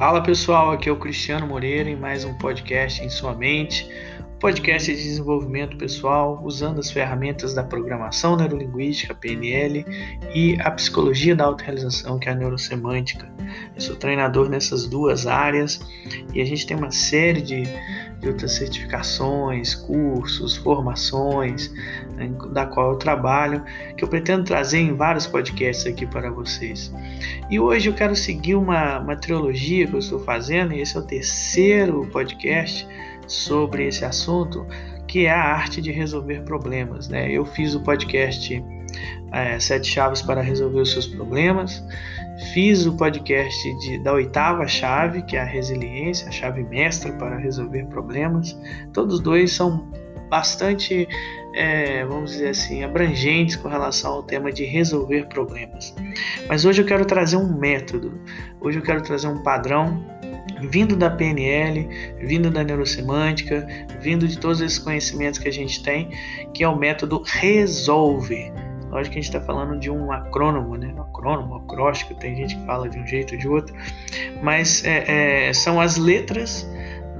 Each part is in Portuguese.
Fala pessoal, aqui é o Cristiano Moreira em mais um podcast em sua mente, podcast de desenvolvimento pessoal usando as ferramentas da programação neurolinguística, PNL, e a psicologia da autorrealização, que é a neurosemântica. Eu sou treinador nessas duas áreas e a gente tem uma série de, de outras certificações, cursos, formações, né, da qual eu trabalho, que eu pretendo trazer em vários podcasts aqui para vocês. E hoje eu quero seguir uma, uma trilogia que eu estou fazendo, e esse é o terceiro podcast sobre esse assunto, que é a arte de resolver problemas. Né? Eu fiz o podcast é, Sete Chaves para Resolver os Seus Problemas, fiz o podcast de, da oitava chave, que é a resiliência, a chave mestra para resolver problemas. Todos dois são bastante, é, vamos dizer assim, abrangentes com relação ao tema de resolver problemas. Mas hoje eu quero trazer um método, hoje eu quero trazer um padrão vindo da PNL, vindo da neurosemântica, vindo de todos esses conhecimentos que a gente tem, que é o método Resolve. Lógico que a gente está falando de um acrônomo, né? Acrônomo, acróstico, tem gente que fala de um jeito ou de outro, mas é, é, são as letras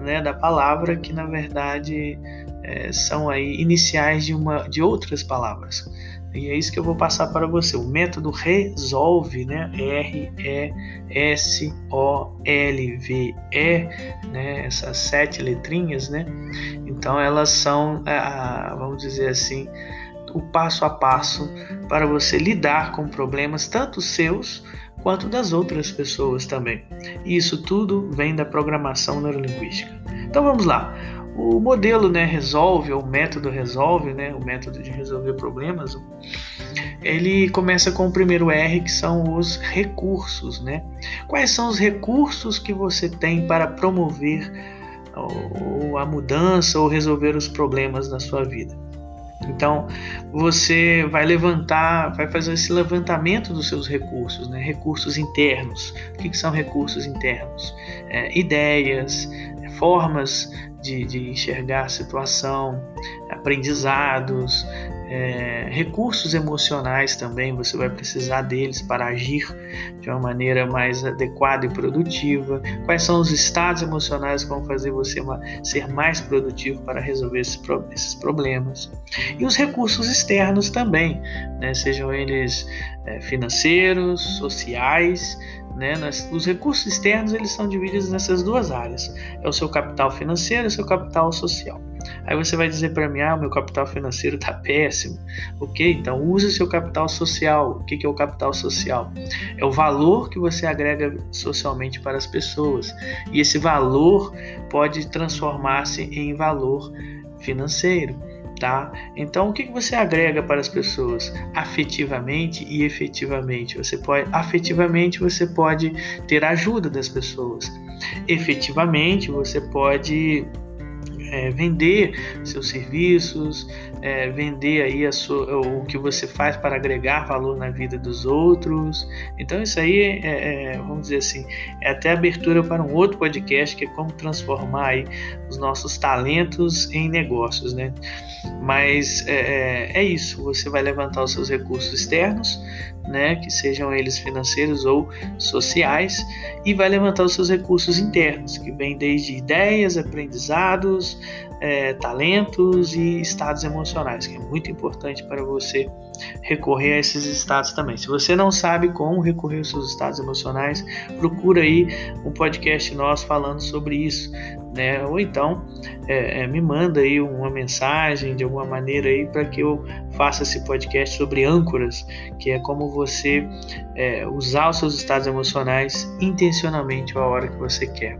né, da palavra que na verdade é, são aí iniciais de, uma, de outras palavras. E é isso que eu vou passar para você. O método resolve, né? R-E-S-O-L-V-E, né? Essas sete letrinhas, né? Então elas são, vamos dizer assim, o passo a passo para você lidar com problemas tanto seus quanto das outras pessoas também. E isso tudo vem da programação neurolinguística. Então vamos lá. O modelo né, resolve, ou o método resolve, né, o método de resolver problemas, ele começa com o primeiro R, que são os recursos. Né? Quais são os recursos que você tem para promover ou a mudança ou resolver os problemas na sua vida? Então, você vai levantar, vai fazer esse levantamento dos seus recursos, né? recursos internos. O que, que são recursos internos? É, ideias, formas de, de enxergar a situação, aprendizados, é, recursos emocionais também, você vai precisar deles para agir de uma maneira mais adequada e produtiva. Quais são os estados emocionais que vão fazer você ser mais produtivo para resolver esses, problemas? E os recursos externos também, né, sejam eles é, financeiros, sociais, né? Os recursos externos eles são divididos nessas duas áreas: é o seu capital financeiro e o seu capital social. Aí você vai dizer para mim: ah, meu capital financeiro está péssimo. Ok, então use seu capital social. O que é o capital social? É o valor que você agrega socialmente para as pessoas. E esse valor pode transformar-se em valor financeiro tá? Então, o que você agrega para as pessoas afetivamente e efetivamente? Você pode, afetivamente, você pode ter ajuda das pessoas. Efetivamente, você pode é, vender seus serviços, é, vender aí sua, o que você faz para agregar valor na vida dos outros. Então isso aí é, é, vamos dizer assim, é até abertura para um outro podcast que é como transformar aí os nossos talentos em negócios, né? Mas é, é, é isso, você vai levantar os seus recursos externos, né, que sejam eles financeiros ou sociais, e vai levantar os seus recursos internos, que vêm desde ideias, aprendizados, é, talentos e estados emocionais, que é muito importante para você recorrer a esses estados também. Se você não sabe como recorrer aos seus estados emocionais, procura aí um podcast nosso falando sobre isso, né? Ou então é, é, me manda aí uma mensagem de alguma maneira aí para que eu faça esse podcast sobre âncoras, que é como você é, usar os seus estados emocionais intencionalmente a hora que você quer.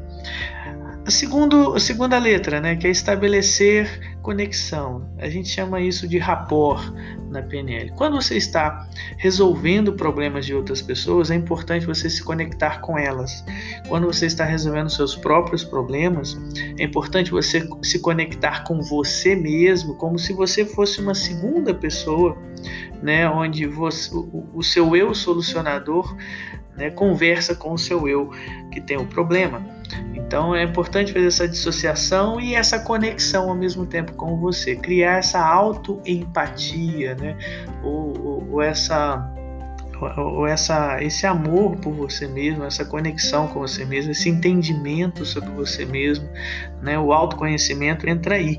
A, segundo, a segunda letra, né, que é estabelecer conexão. A gente chama isso de rapport na PNL. Quando você está resolvendo problemas de outras pessoas, é importante você se conectar com elas. Quando você está resolvendo seus próprios problemas, é importante você se conectar com você mesmo, como se você fosse uma segunda pessoa, né, onde você, o, o seu eu solucionador né, conversa com o seu eu que tem o problema. Então é importante fazer essa dissociação e essa conexão ao mesmo tempo com você, criar essa autoempatia, né? ou, ou, ou essa ou essa, esse amor por você mesmo, essa conexão com você mesmo, esse entendimento sobre você mesmo, né? o autoconhecimento entra aí,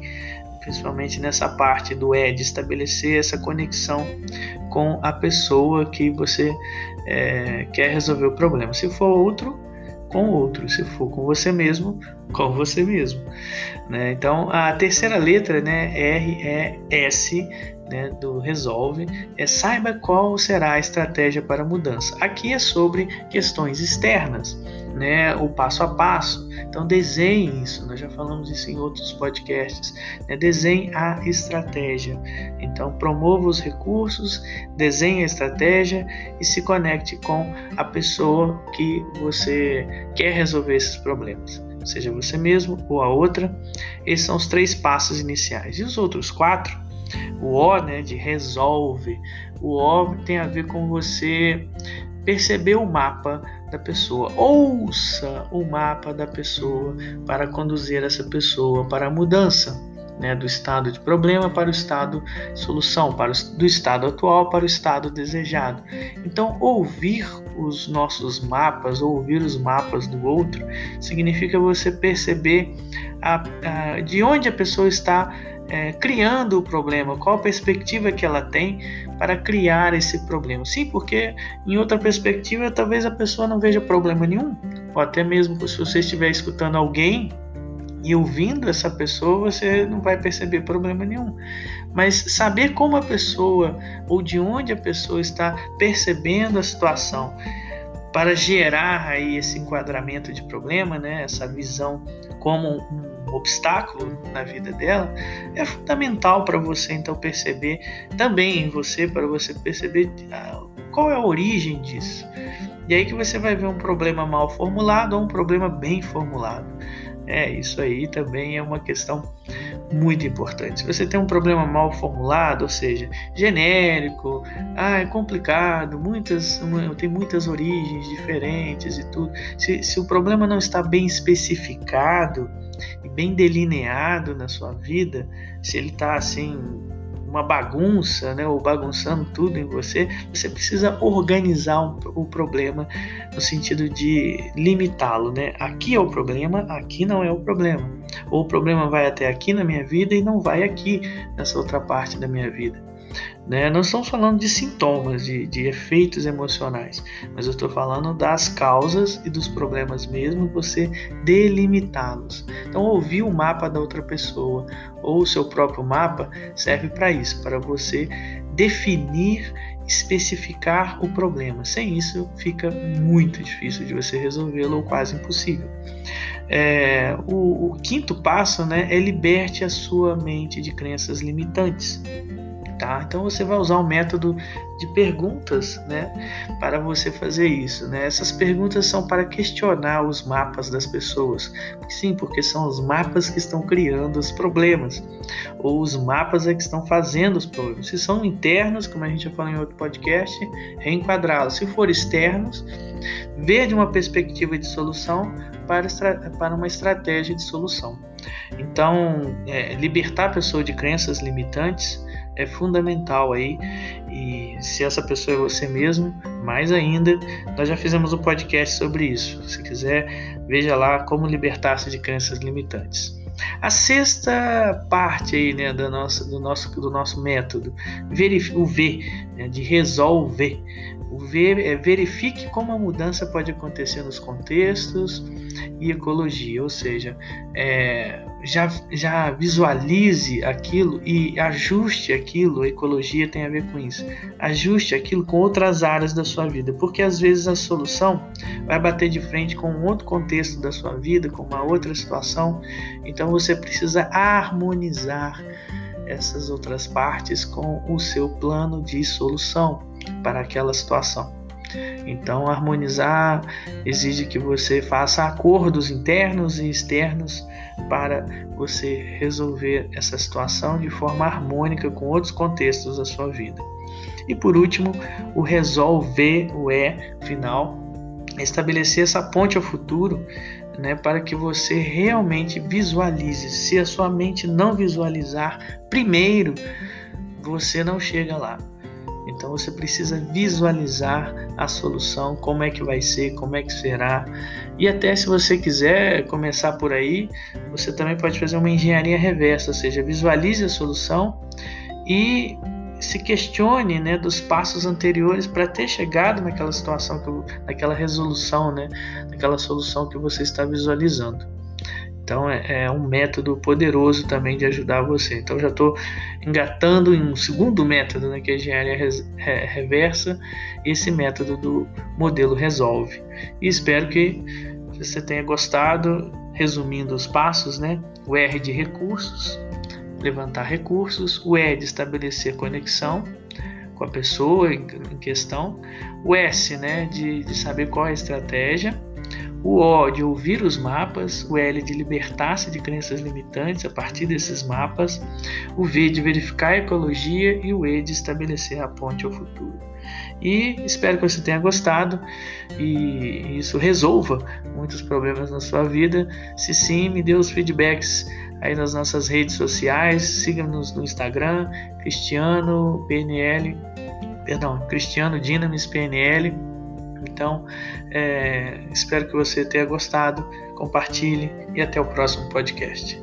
principalmente nessa parte do é, de estabelecer essa conexão com a pessoa que você é, quer resolver o problema. Se for outro, com outro, se for com você mesmo, com você mesmo. Né? Então, a terceira letra, né, R, E, S, né, do Resolve, é saiba qual será a estratégia para a mudança. Aqui é sobre questões externas, né, o passo a passo. Então, desenhe isso, nós já falamos isso em outros podcasts. Né, desenhe a estratégia. Então, promova os recursos, desenhe a estratégia e se conecte com a pessoa que você quer resolver esses problemas seja você mesmo ou a outra. Esses são os três passos iniciais. E os outros quatro o O, né, de resolve. O O tem a ver com você perceber o mapa da pessoa. Ouça o mapa da pessoa para conduzir essa pessoa para a mudança. Né, do estado de problema para o estado de solução, para o, do estado atual para o estado desejado. Então, ouvir os nossos mapas, ouvir os mapas do outro, significa você perceber a, a, de onde a pessoa está é, criando o problema, qual a perspectiva que ela tem para criar esse problema. Sim, porque em outra perspectiva talvez a pessoa não veja problema nenhum, ou até mesmo se você estiver escutando alguém e ouvindo essa pessoa, você não vai perceber problema nenhum. Mas saber como a pessoa ou de onde a pessoa está percebendo a situação para gerar aí esse enquadramento de problema, né, essa visão como um obstáculo na vida dela, é fundamental para você então perceber também em você, para você perceber ah, qual é a origem disso. E aí que você vai ver um problema mal formulado ou um problema bem formulado. É, isso aí também é uma questão muito importante. Se você tem um problema mal formulado, ou seja, genérico, ah, é complicado, muitas, tem muitas origens diferentes e tudo. Se, se o problema não está bem especificado, e bem delineado na sua vida, se ele está assim uma bagunça, né, ou bagunçando tudo em você, você precisa organizar o problema no sentido de limitá-lo, né? Aqui é o problema, aqui não é o problema. Ou o problema vai até aqui na minha vida e não vai aqui nessa outra parte da minha vida. Né? Não estamos falando de sintomas, de, de efeitos emocionais, mas eu estou falando das causas e dos problemas mesmo, você delimitá-los. Então, ouvir o mapa da outra pessoa ou o seu próprio mapa serve para isso, para você definir, especificar o problema. Sem isso, fica muito difícil de você resolvê-lo ou quase impossível. É, o, o quinto passo né, é liberte a sua mente de crenças limitantes. Tá? Então você vai usar o um método de perguntas né, para você fazer isso. Né? Essas perguntas são para questionar os mapas das pessoas. Sim, porque são os mapas que estão criando os problemas, ou os mapas é que estão fazendo os problemas. Se são internos, como a gente já falou em outro podcast, reenquadrá-los. Se for externos, ver de uma perspectiva de solução para, para uma estratégia de solução. Então, é, libertar a pessoa de crenças limitantes é fundamental aí. E se essa pessoa é você mesmo, mais ainda, nós já fizemos um podcast sobre isso. Se quiser, veja lá como libertar-se de crenças limitantes. A sexta parte aí, né, do, nosso, do, nosso, do nosso método, o V, né, de resolver. O V é verifique como a mudança pode acontecer nos contextos e ecologia, ou seja, é, já, já visualize aquilo e ajuste aquilo, a ecologia tem a ver com isso, ajuste aquilo com outras áreas da sua vida, porque às vezes a solução vai bater de frente com um outro contexto da sua vida, com uma outra situação, então você precisa harmonizar essas outras partes com o seu plano de solução para aquela situação. Então, harmonizar exige que você faça acordos internos e externos para você resolver essa situação de forma harmônica com outros contextos da sua vida. E por último, o resolver, o é final, estabelecer essa ponte ao futuro né, para que você realmente visualize. Se a sua mente não visualizar primeiro, você não chega lá. Então você precisa visualizar a solução, como é que vai ser, como é que será. E até se você quiser começar por aí, você também pode fazer uma engenharia reversa, ou seja, visualize a solução e se questione né, dos passos anteriores para ter chegado naquela situação, que, naquela resolução, né, naquela solução que você está visualizando. Então é, é um método poderoso também de ajudar você. Então já estou engatando em um segundo método, né, que é a engenharia res, re, reversa, esse método do modelo resolve. E espero que você tenha gostado. Resumindo os passos, né? O R de recursos, levantar recursos, o E de estabelecer conexão com a pessoa em, questão, o S né, de, de saber qual é a estratégia, o O de ouvir os mapas, o L de libertar-se de crenças limitantes a partir desses mapas, o V de verificar a ecologia e o E de estabelecer a ponte ao futuro. E espero que você tenha gostado e isso resolva muitos problemas na sua vida. Se sim, me dê os feedbacks aí nas nossas redes sociais, siga-nos no Instagram, Cristiano PNL, perdão, Cristiano Dinamis PNL. Então, é, espero que você tenha gostado, compartilhe e até o próximo podcast.